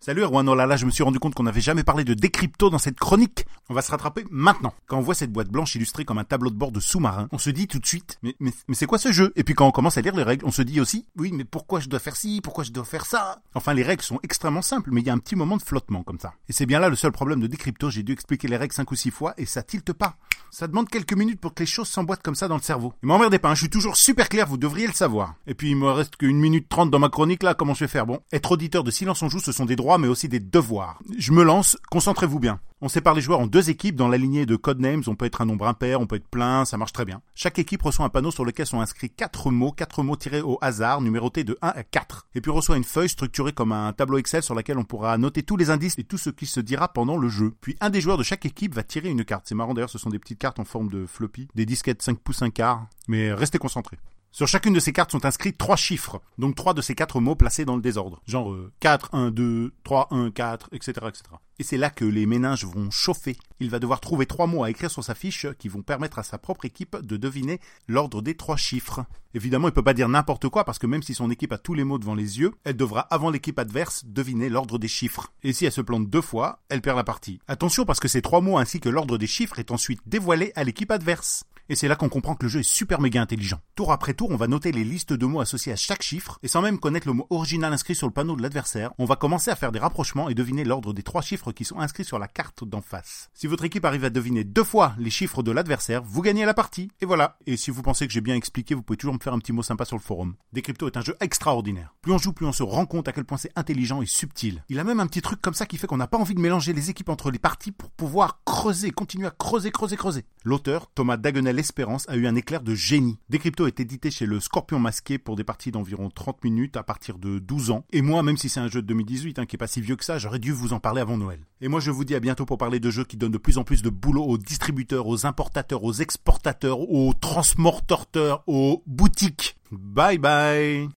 Salut Erwan, oh là là, je me suis rendu compte qu'on n'avait jamais parlé de décrypto dans cette chronique. On va se rattraper maintenant. Quand on voit cette boîte blanche illustrée comme un tableau de bord de sous-marin, on se dit tout de suite, mais, mais, mais c'est quoi ce jeu? Et puis quand on commence à lire les règles, on se dit aussi, oui, mais pourquoi je dois faire ci, pourquoi je dois faire ça? Enfin, les règles sont extrêmement simples, mais il y a un petit moment de flottement comme ça. Et c'est bien là le seul problème de décrypto, j'ai dû expliquer les règles cinq ou six fois et ça tilte pas. Ça demande quelques minutes pour que les choses s'emboîtent comme ça dans le cerveau. Et m'emmerdez pas, hein, je suis toujours super clair, vous devriez le savoir. Et puis il me reste qu'une minute trente dans ma chronique là, comment je vais faire? Bon, être auditeur de Silence on Joue, ce sont des droits mais aussi des devoirs. Je me lance, concentrez-vous bien. On sépare les joueurs en deux équipes dans la lignée de codenames, on peut être un nombre impair, on peut être plein, ça marche très bien. Chaque équipe reçoit un panneau sur lequel sont inscrits quatre mots, quatre mots tirés au hasard, numérotés de 1 à 4. Et puis reçoit une feuille structurée comme un tableau Excel sur laquelle on pourra noter tous les indices et tout ce qui se dira pendant le jeu. Puis un des joueurs de chaque équipe va tirer une carte. C'est marrant d'ailleurs, ce sont des petites cartes en forme de floppy, des disquettes 5 pouces 1 quart, mais restez concentrés. Sur chacune de ces cartes sont inscrits trois chiffres, donc trois de ces quatre mots placés dans le désordre. Genre 4, 1, 2, 3, 1, 4, etc., etc. Et c'est là que les méninges vont chauffer. Il va devoir trouver trois mots à écrire sur sa fiche qui vont permettre à sa propre équipe de deviner l'ordre des trois chiffres. Évidemment, il peut pas dire n'importe quoi parce que même si son équipe a tous les mots devant les yeux, elle devra avant l'équipe adverse deviner l'ordre des chiffres. Et si elle se plante deux fois, elle perd la partie. Attention parce que ces trois mots ainsi que l'ordre des chiffres est ensuite dévoilé à l'équipe adverse. Et c'est là qu'on comprend que le jeu est super méga intelligent. Tour après tour, on va noter les listes de mots associés à chaque chiffre, et sans même connaître le mot original inscrit sur le panneau de l'adversaire, on va commencer à faire des rapprochements et deviner l'ordre des trois chiffres qui sont inscrits sur la carte d'en face. Si votre équipe arrive à deviner deux fois les chiffres de l'adversaire, vous gagnez la partie. Et voilà. Et si vous pensez que j'ai bien expliqué, vous pouvez toujours me faire un petit mot sympa sur le forum. Decrypto est un jeu extraordinaire. Plus on joue, plus on se rend compte à quel point c'est intelligent et subtil. Il a même un petit truc comme ça qui fait qu'on n'a pas envie de mélanger les équipes entre les parties pour pouvoir creuser, continuer à creuser, creuser, creuser. L'auteur, Thomas Dagenel Espérance, a eu un éclair de génie. Decrypto est édité chez le Scorpion Masqué pour des parties d'environ 30 minutes à partir de 12 ans. Et moi, même si c'est un jeu de 2018, hein, qui est pas si vieux que ça, j'aurais dû vous en parler avant Noël. Et moi, je vous dis à bientôt pour parler de jeux qui donnent de plus en plus de boulot aux distributeurs, aux importateurs, aux exportateurs, aux transportateurs, aux boutiques. Bye bye